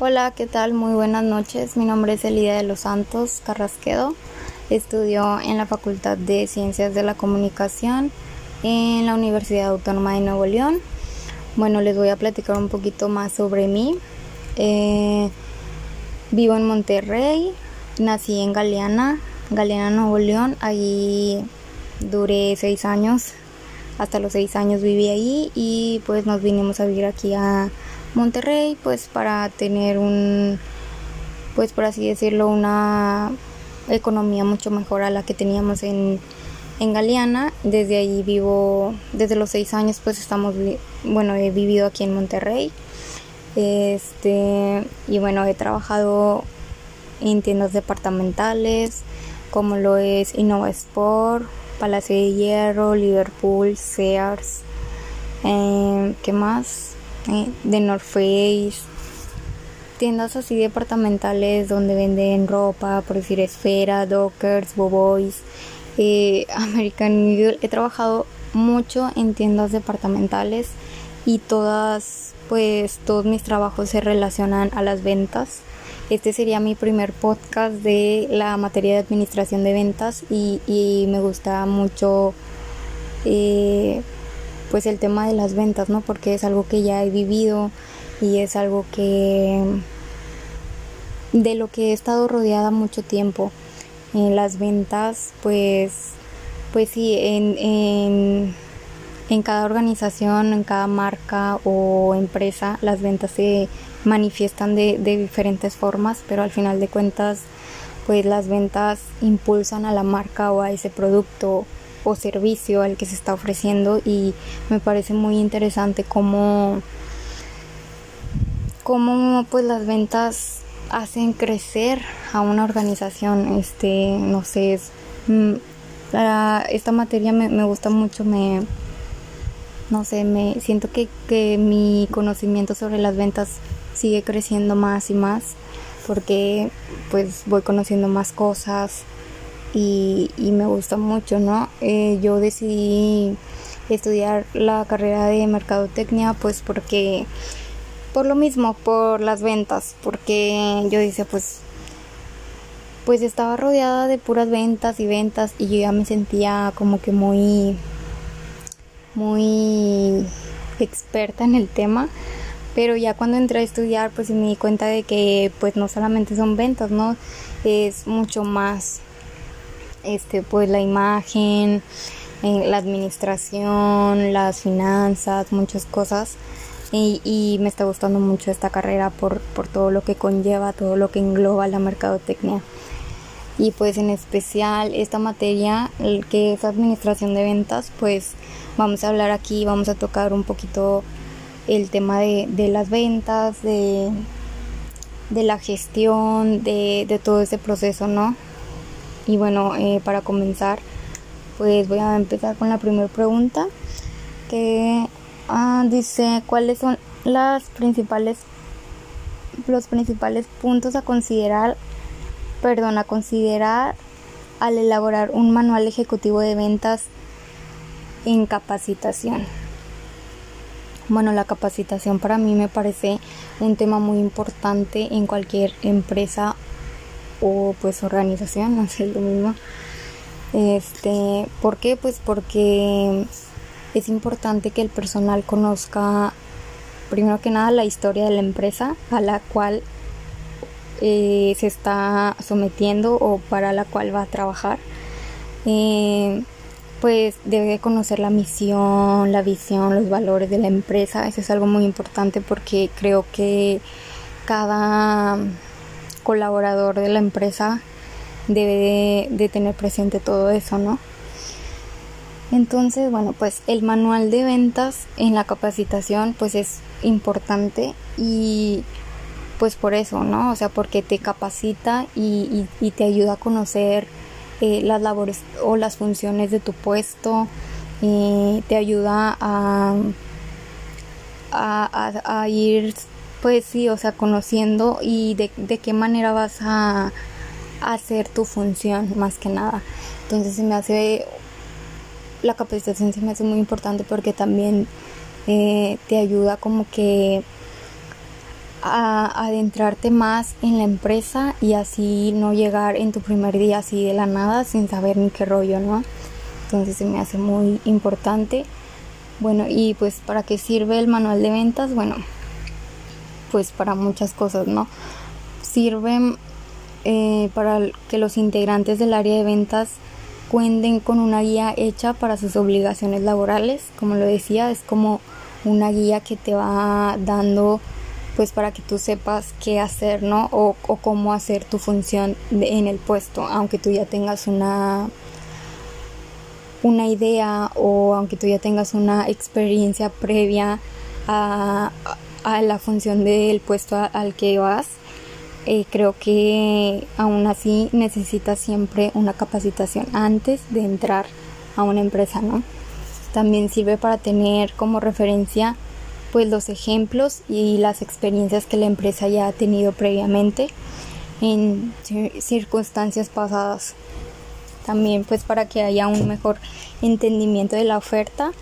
Hola, ¿qué tal? Muy buenas noches. Mi nombre es Elida de los Santos Carrasquedo. Estudio en la Facultad de Ciencias de la Comunicación en la Universidad Autónoma de Nuevo León. Bueno, les voy a platicar un poquito más sobre mí. Eh, vivo en Monterrey, nací en Galeana, Galeana, Nuevo León. Ahí duré seis años. Hasta los seis años viví ahí y pues nos vinimos a vivir aquí a Monterrey, pues para tener un, pues por así decirlo, una economía mucho mejor a la que teníamos en, en Galeana. Desde ahí vivo, desde los seis años, pues estamos, bueno, he vivido aquí en Monterrey. Este, y bueno, he trabajado en tiendas departamentales, como lo es Innova Sport, Palacio de Hierro, Liverpool, Sears. Eh, ¿Qué más? Eh, de North Face, tiendas así departamentales donde venden ropa, por decir Esfera, Dockers, Bobois, eh, American Eagle. He trabajado mucho en tiendas departamentales y todas, pues todos mis trabajos se relacionan a las ventas. Este sería mi primer podcast de la materia de administración de ventas y, y me gusta mucho eh, pues el tema de las ventas, ¿no? Porque es algo que ya he vivido y es algo que de lo que he estado rodeada mucho tiempo. En las ventas, pues, pues sí, en, en, en cada organización, en cada marca o empresa, las ventas se manifiestan de, de diferentes formas, pero al final de cuentas, pues las ventas impulsan a la marca o a ese producto o servicio al que se está ofreciendo y me parece muy interesante cómo, cómo pues las ventas hacen crecer a una organización este no sé es, mm, esta materia me, me, gusta mucho me no sé me siento que, que mi conocimiento sobre las ventas sigue creciendo más y más porque pues voy conociendo más cosas y, me gusta mucho, ¿no? Eh, yo decidí estudiar la carrera de mercadotecnia pues porque por lo mismo, por las ventas, porque yo decía pues pues estaba rodeada de puras ventas y ventas y yo ya me sentía como que muy muy experta en el tema pero ya cuando entré a estudiar pues me di cuenta de que pues no solamente son ventas no es mucho más este pues la imagen eh, la administración las finanzas muchas cosas. Y, y, me está gustando mucho esta carrera por, por todo lo que conlleva todo lo que engloba la mercadotecnia. Y pues en especial esta materia que es administración de ventas pues vamos a hablar aquí vamos a tocar un poquito el tema de, de las ventas de, de la gestión de, de todo ese proceso no y bueno, eh, para comenzar, pues voy a empezar con la primera pregunta que ah, dice cuáles son las principales los principales puntos a considerar, perdón, a considerar al elaborar un manual ejecutivo de ventas en capacitación. Bueno, la capacitación para mí me parece un tema muy importante en cualquier empresa o pues organización, no sé, lo mismo. Este, ¿por qué? Pues porque es importante que el personal conozca primero que nada la historia de la empresa a la cual eh, se está sometiendo o para la cual va a trabajar. Eh, pues debe conocer la misión, la visión, los valores de la empresa. Eso es algo muy importante porque creo que cada colaborador de la empresa debe de, tener presente todo eso, ¿no? Entonces, bueno, pues el manual de ventas en la capacitación pues es importante y pues por eso, ¿no? O sea, porque te capacita y, te ayuda a conocer eh, las labores o las funciones de tu puesto, y te ayuda a, a, a ir pues sí, o sea, conociendo y de, qué manera vas a, hacer tu función más que nada. Entonces se me hace, la capacitación se me hace muy importante porque también eh, te ayuda como que a adentrarte más en la empresa y así no llegar en tu primer día así de la nada sin saber ni qué rollo, ¿no? Entonces se me hace muy importante. Bueno, y pues para qué sirve el manual de ventas? Bueno, pues para muchas cosas, ¿no? Sirven eh, para que los integrantes del área de ventas cuenten con una guía hecha para sus obligaciones laborales. Como lo decía, es como una guía que te va dando pues para que tú sepas qué hacer, ¿no? O, cómo hacer tu función en el puesto, aunque tú ya tengas una una idea o aunque tú ya tengas una experiencia previa a, la función del puesto al que vas, eh, creo que aún así necesitas siempre una capacitación antes de entrar a una empresa, ¿no? También sirve para tener como referencia pues los ejemplos y las experiencias que la empresa ya ha tenido previamente en circunstancias pasadas. También pues para que haya un mejor entendimiento de la oferta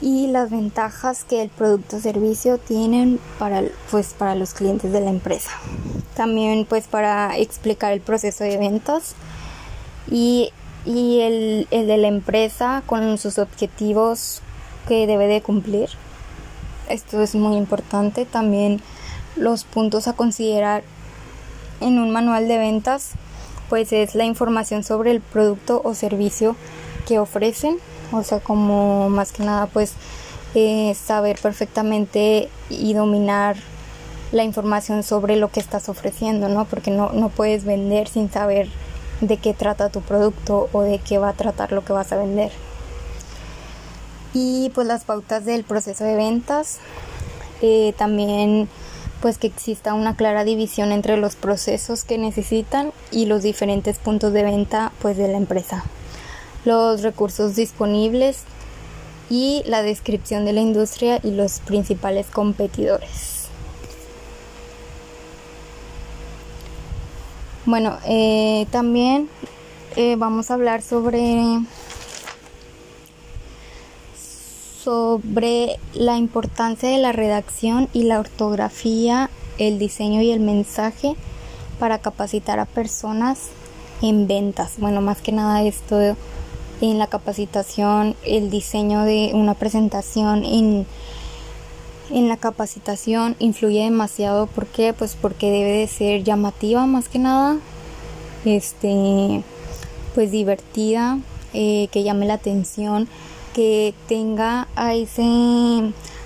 y las ventajas que el producto o servicio tienen para pues para los clientes de la empresa. También pues para explicar el proceso de ventas y, y el, el de la empresa con sus objetivos que debe de cumplir esto es muy importante. También los puntos a considerar en un manual de ventas, pues es la información sobre el producto o servicio que ofrecen. O sea, como más que nada, pues eh, saber perfectamente y dominar la información sobre lo que estás ofreciendo, ¿no? Porque no, no puedes vender sin saber de qué trata tu producto o de qué va a tratar lo que vas a vender y pues las pautas del proceso de ventas eh, también pues que exista una clara división entre los procesos que necesitan y los diferentes puntos de venta pues de la empresa los recursos disponibles y la descripción de la industria y los principales competidores bueno eh, también eh, vamos a hablar sobre sobre la importancia de la redacción y la ortografía, el diseño y el mensaje para capacitar a personas en ventas. Bueno, más que nada esto en la capacitación, el diseño de una presentación en, en la capacitación influye demasiado. ¿Por qué? Pues porque debe de ser llamativa más que nada, este, pues divertida, eh, que llame la atención que tenga a, ese,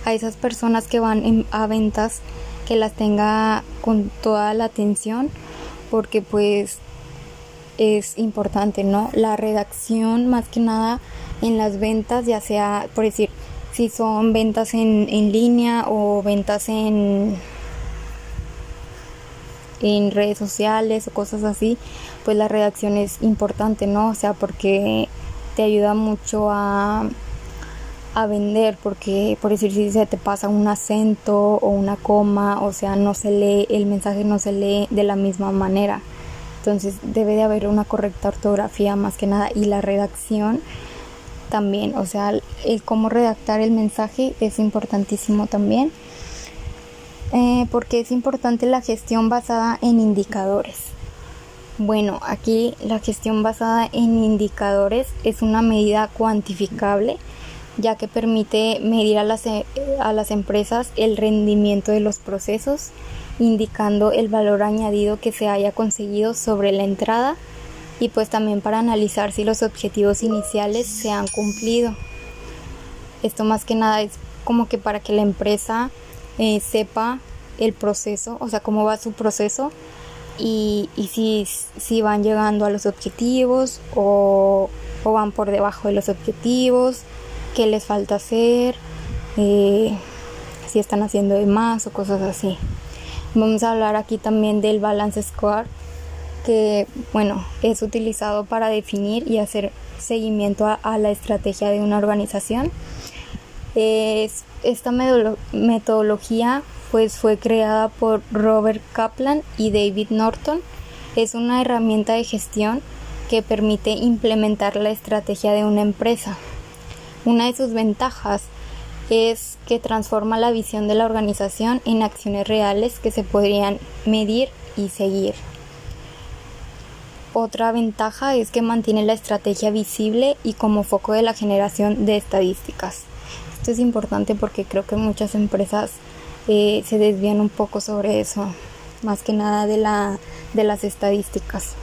a esas personas que van a ventas, que las tenga con toda la atención, porque pues es importante, ¿no? La redacción más que nada en las ventas, ya sea, por decir, si son ventas en, en línea o ventas en en redes sociales o cosas así, pues la redacción es importante, ¿no? O sea, porque te ayuda mucho a, a vender porque por decir si se te pasa un acento o una coma o sea no se lee el mensaje no se lee de la misma manera entonces debe de haber una correcta ortografía más que nada y la redacción también. O sea el cómo redactar el mensaje es importantísimo también eh, porque es importante la gestión basada en indicadores. Bueno, aquí la gestión basada en indicadores es una medida cuantificable ya que permite medir a las, e, a las empresas el rendimiento de los procesos, indicando el valor añadido que se haya conseguido sobre la entrada y pues también para analizar si los objetivos iniciales se han cumplido. Esto más que nada es como que para que la empresa eh, sepa el proceso, o sea, cómo va su proceso y, si, si, van llegando a los objetivos o, van por debajo de los objetivos, qué les falta hacer, eh, si están haciendo de más o cosas así. Vamos a hablar aquí también del balance score, que bueno, es utilizado para definir y hacer seguimiento a, la estrategia de una organización. Es, esta metodología pues fue creada por Robert Kaplan y David Norton. Es una herramienta de gestión que permite implementar la estrategia de una empresa. Una de sus ventajas es que transforma la visión de la organización en acciones reales que se podrían medir y seguir. Otra ventaja es que mantiene la estrategia visible y como foco de la generación de estadísticas. Esto es importante porque creo que muchas empresas eh, se desvían un poco sobre eso, más que nada de, la, de las estadísticas.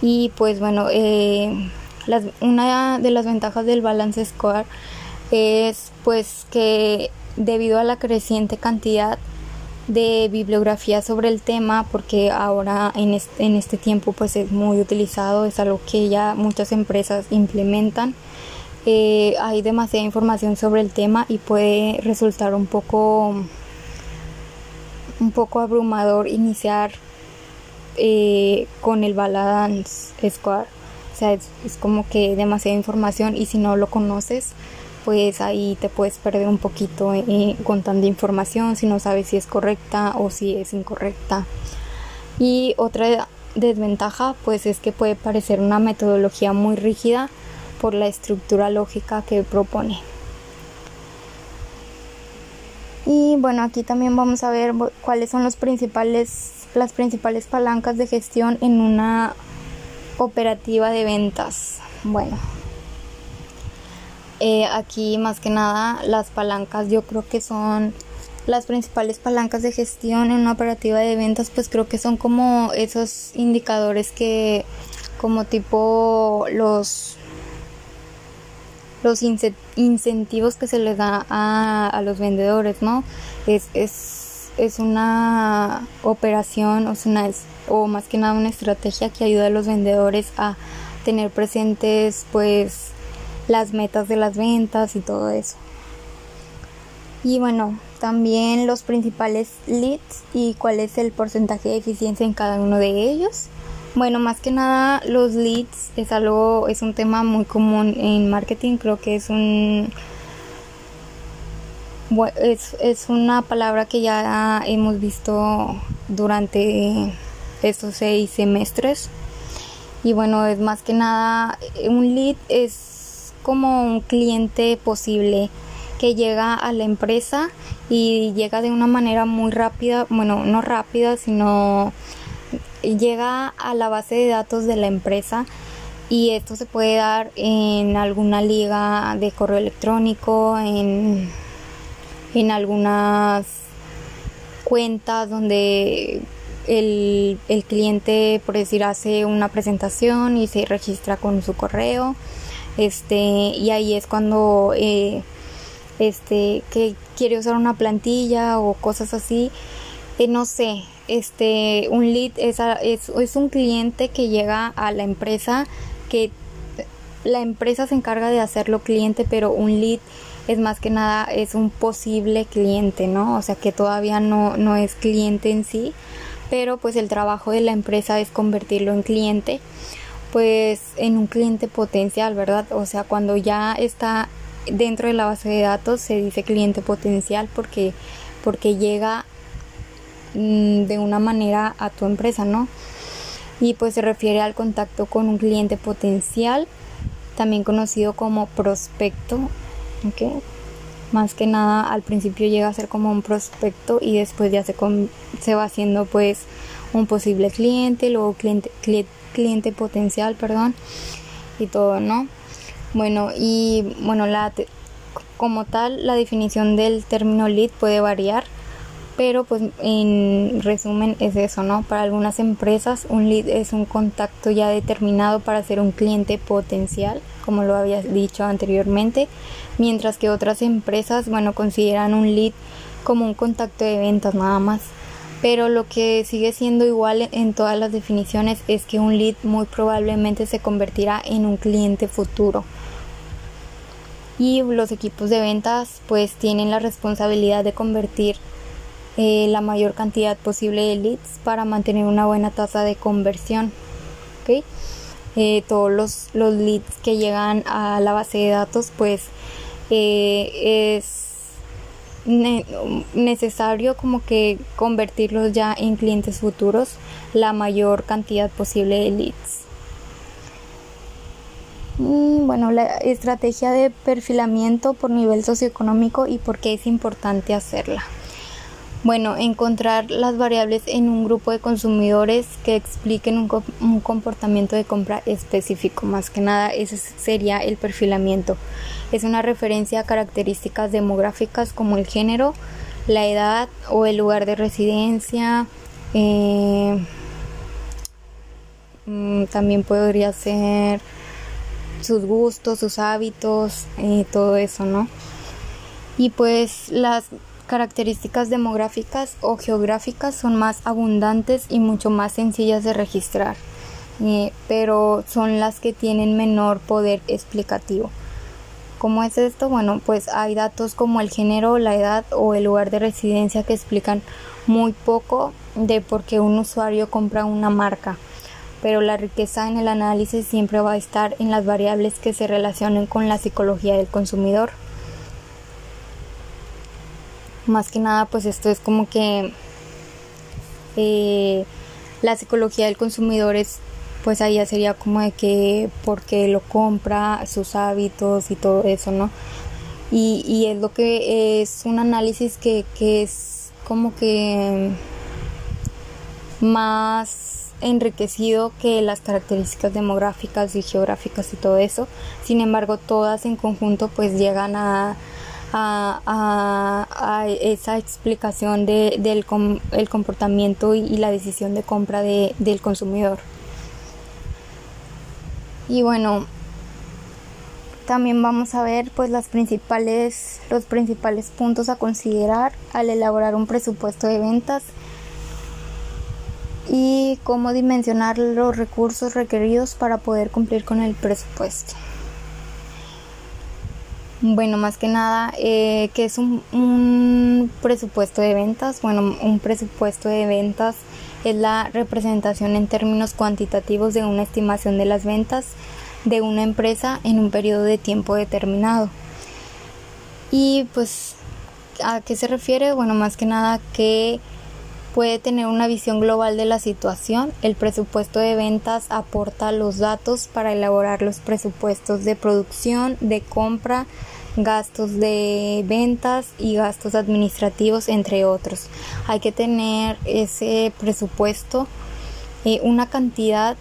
Y pues bueno, eh, una de las ventajas del Balance Score es pues que debido a la creciente cantidad de bibliografía sobre el tema porque ahora en este, en este tiempo pues es muy utilizado es algo que ya muchas empresas implementan eh, hay demasiada información sobre el tema y puede resultar un poco un poco abrumador iniciar eh, con el balance score. O sea es, es como que demasiada información y si no lo conoces pues ahí te puedes perder un poquito eh, con información si no sabes si es correcta o si es incorrecta. Y otra desventaja pues es que puede parecer una metodología muy rígida por la estructura lógica que propone. Y bueno, aquí también vamos a ver cuáles son principales, las principales palancas de gestión en una operativa de ventas. Bueno, eh, aquí más que nada las palancas yo creo que son las principales palancas de gestión en una operativa de ventas pues creo que son como esos indicadores que como tipo los los incentivos que se les da a, los vendedores no es, es, es una operación o, una, o más que nada una estrategia que ayuda a los vendedores a tener presentes pues las metas de las ventas y todo eso. Y bueno, también los principales leads y cuál es el porcentaje de eficiencia en cada uno de ellos. Bueno, más que nada los leads es algo, es un tema muy común en marketing, creo que es un es, es una palabra que ya hemos visto durante estos seis semestres. Y bueno, es más que nada, un lead es como un cliente posible que llega a la empresa y llega de una manera muy rápida, bueno, no rápida, sino llega a la base de datos de la empresa y esto se puede dar en alguna liga de correo electrónico, en, en algunas cuentas donde el, el cliente, por decir, hace una presentación y se registra con su correo este y ahí es cuando eh, este que quiere usar una plantilla o cosas así. Eh, no sé este un lead es, es, es un cliente que llega a la empresa que la empresa se encarga de hacerlo cliente pero un lead es más que nada es un posible cliente no o sea que todavía no no es cliente en sí pero pues el trabajo de la empresa es convertirlo en cliente pues en un cliente potencial, ¿verdad? O sea, cuando ya está dentro de la base de datos se dice cliente potencial porque porque llega mm, de una manera a tu empresa, ¿no? Y pues se refiere al contacto con un cliente potencial, también conocido como prospecto, ¿ok? Más que nada al principio llega a ser como un prospecto y después ya se, se va haciendo pues un posible cliente, luego cliente, cliente cliente potencial, perdón, y todo, ¿no? Bueno, y bueno, la como tal la definición del término lead puede variar, pero pues en resumen es eso, ¿no? Para algunas empresas un lead es un contacto ya determinado para ser un cliente potencial, como lo había dicho anteriormente, mientras que otras empresas, bueno, consideran un lead como un contacto de ventas nada más pero lo que sigue siendo igual en todas las definiciones es que un lead muy probablemente se convertirá en un cliente futuro. Y los equipos de ventas pues tienen la responsabilidad de convertir eh, la mayor cantidad posible de leads para mantener una buena tasa de conversión. Eh, todos los, los, leads que llegan a la base de datos pues eh, es necesario como que convertirlos ya en clientes futuros la mayor cantidad posible de leads. Y bueno, la estrategia de perfilamiento por nivel socioeconómico y por qué es importante hacerla. Bueno, encontrar las variables en un grupo de consumidores que expliquen un, comportamiento de compra específico. Más que nada, ese sería el perfilamiento. Es una referencia a características demográficas como el género, la edad o el lugar de residencia. Eh, mm, también podría ser sus gustos, sus hábitos, eh, todo eso, ¿no? Y pues las características demográficas o geográficas son más abundantes y mucho más sencillas de registrar, eh, pero son las que tienen menor poder explicativo. ¿Cómo es esto? Bueno, pues hay datos como el género, la edad o el lugar de residencia que explican muy poco de por qué un usuario compra una marca, pero la riqueza en el análisis siempre va a estar en las variables que se relacionen con la psicología del consumidor más que nada pues esto es como que eh, la psicología del consumidor es pues ahí ya sería como de que porque lo compra, sus hábitos y todo eso, ¿no? Y, y es lo que es un análisis que, que es como que más enriquecido que las características demográficas y geográficas y todo eso. Sin embargo, todas en conjunto pues llegan a, a, esa explicación de, del el comportamiento y, la decisión de compra de, del consumidor. Y bueno, también vamos a ver pues las principales, los principales puntos a considerar al elaborar un presupuesto de ventas y cómo dimensionar los recursos requeridos para poder cumplir con el presupuesto. Bueno, más que nada, eh, ¿qué es un, presupuesto de ventas? Bueno, un presupuesto de ventas es la representación en términos cuantitativos de una estimación de las ventas de una empresa en un periodo de tiempo determinado. Y pues, ¿a qué se refiere? Bueno, más que nada que puede tener una visión global de la situación. El presupuesto de ventas aporta los datos para elaborar los presupuestos de producción, de compra, gastos de ventas y gastos administrativos, entre otros. Hay que tener ese presupuesto, eh, una cantidad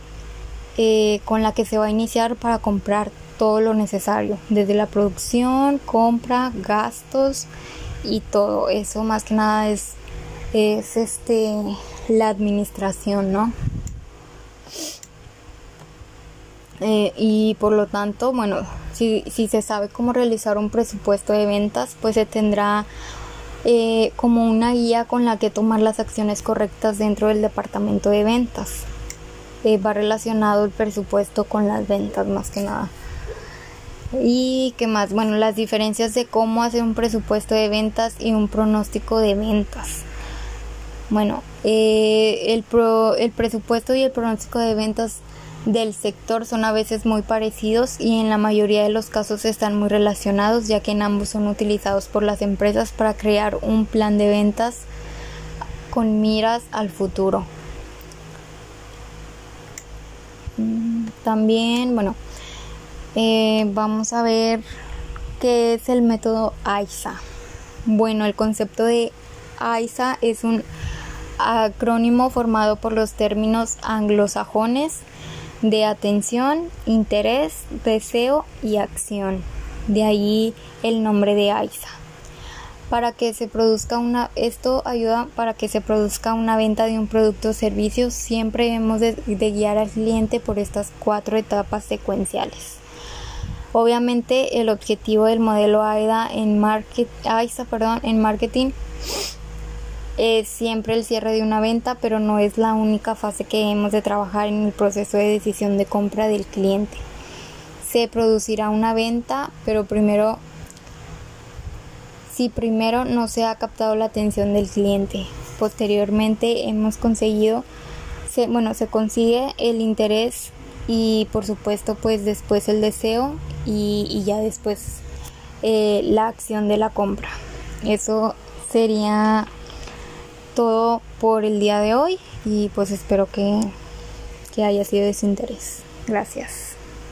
eh, con la que se va a iniciar para comprar todo lo necesario, desde la producción, compra, gastos y todo eso más que nada es, es este la administración, ¿no? Eh, y por lo tanto, bueno, si, si, se sabe cómo realizar un presupuesto de ventas, pues se tendrá eh, como una guía con la que tomar las acciones correctas dentro del departamento de ventas. Eh, va relacionado el presupuesto con las ventas más que nada. Y qué más, bueno, las diferencias de cómo hacer un presupuesto de ventas y un pronóstico de ventas. Bueno, el, el presupuesto y el pronóstico de ventas del sector son a veces muy parecidos y en la mayoría de los casos están muy relacionados ya que en ambos son utilizados por las empresas para crear un plan de ventas con miras al futuro. Mm, también, bueno, eh, vamos a ver qué es el método AISA. Bueno, el concepto de AISA es un acrónimo formado por los términos anglosajones de atención, interés, deseo y acción. De ahí el nombre de AISA. Para que se produzca una, esto ayuda para que se produzca una venta de un producto o servicio, siempre hemos de, guiar al cliente por estas cuatro etapas secuenciales. Obviamente el objetivo del modelo AIDA en, market, AISA, perdón, en marketing es siempre el cierre de una venta, pero no es la única fase que hemos de trabajar en el proceso de decisión de compra del cliente. Se producirá una venta, pero primero, si primero no se ha captado la atención del cliente, posteriormente hemos conseguido, se, bueno, se consigue el interés y por supuesto pues después el deseo y, ya después eh, la acción de la compra. Eso sería todo por el día de hoy y pues espero que, que haya sido de su interés. Gracias.